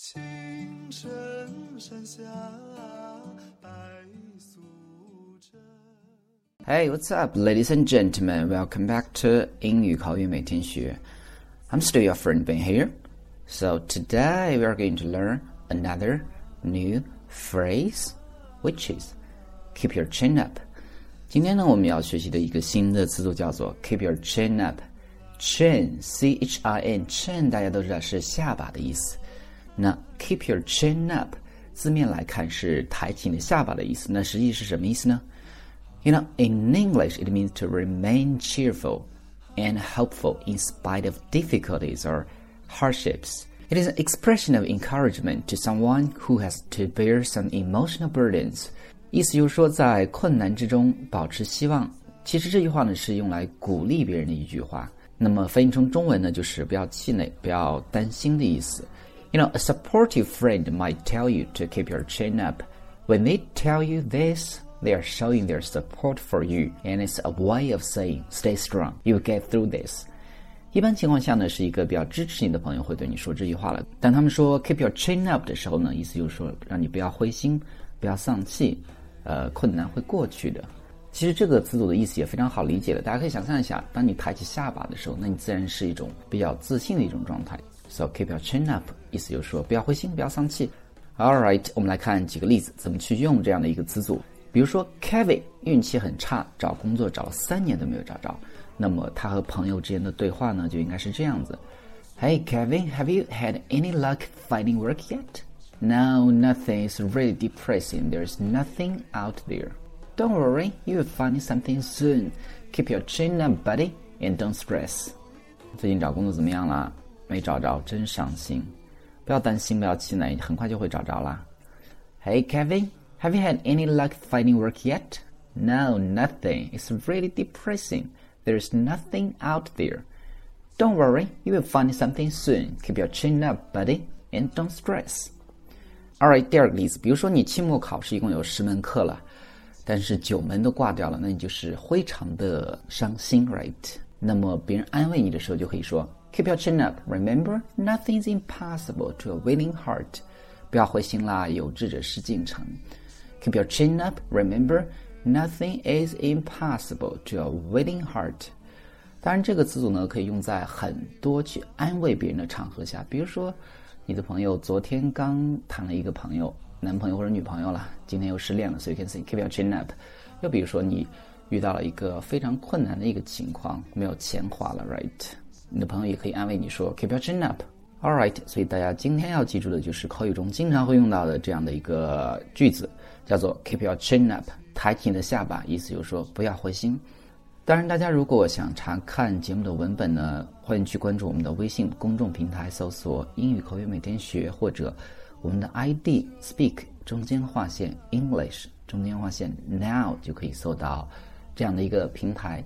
青城山下白素贞。Hey, what's up, ladies and gentlemen? Welcome back to 英语口语每天学. I'm still your friend Ben here. So today we are going to learn another new phrase, which is keep your chin up. 今天呢，我们要学习的一个新的词组叫做 keep your chin up。chin c h i n chin 大家都知道是下巴的意思。 那 keep your chin up 字面来看是抬起你的下巴的意思。那实际是什么意思呢？You know, in English, it means to remain cheerful and hopeful in spite of difficulties or hardships. It is an expression of encouragement to someone who has to bear some emotional burdens. 意思就是说，在困难之中保持希望。其实这句话呢是用来鼓励别人的一句话。那么翻译成中文呢，就是不要气馁，不要担心的意思。 You know, a supportive friend might tell you to keep your chin up. When they tell you this, they are showing their support for you, and it's a way of saying, "Stay strong, you get through this." 一般情况下呢，是一个比较支持你的朋友会对你说这句话了。但他们说 “keep your chin up” 的时候呢，意思就是说让你不要灰心，不要丧气，呃，困难会过去的。其实这个词组的意思也非常好理解的，大家可以想象一下，当你抬起下巴的时候，那你自然是一种比较自信的一种状态。So keep your chin up，意思就是说不要灰心，不要丧气。All right，我们来看几个例子，怎么去用这样的一个词组。比如说，Kevin 运气很差，找工作找了三年都没有找着。那么他和朋友之间的对话呢，就应该是这样子：Hey Kevin, have you had any luck finding work yet? No, nothing. It's really depressing. There's nothing out there. Don't worry, you'll find something soon. Keep your chin up, buddy, and don't stress. 最近找工作怎么样了？ 没找着，真伤心。不要担心，不要气馁，很快就会找着啦。Hey Kevin, have you had any luck finding work yet? No, nothing. It's really depressing. There's nothing out there. Don't worry, you will find something soon. Keep your chin up, buddy, and don't stress. Alright，第二个例子，比如说你期末考试一共有十门课了，但是九门都挂掉了，那你就是非常的伤心，right？那么别人安慰你的时候就可以说 ，Keep your chin up. Remember, nothing is impossible to a willing heart. 不要灰心啦，有志者事竟成。Keep your chin up. Remember. Nothing is impossible to a willing heart。当然，这个词组呢可以用在很多去安慰别人的场合下，比如说，你的朋友昨天刚谈了一个朋友，男朋友或者女朋友了，今天又失恋了，所以 can say keep your chin up。又比如说，你遇到了一个非常困难的一个情况，没有钱花了，right？你的朋友也可以安慰你说 keep your chin up。All right，所以大家今天要记住的就是口语中经常会用到的这样的一个句子，叫做 keep your chin up。抬起你的下巴，意思就是说不要灰心。当然，大家如果想查看节目的文本呢，欢迎去关注我们的微信公众平台，搜索“英语口语每天学”或者我们的 ID Speak 中间划线 English 中间划线 Now 就可以搜到这样的一个平台。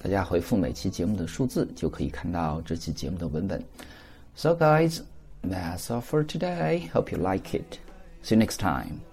大家回复每期节目的数字，就可以看到这期节目的文本。So guys, that's all for today. Hope you like it. See you next time.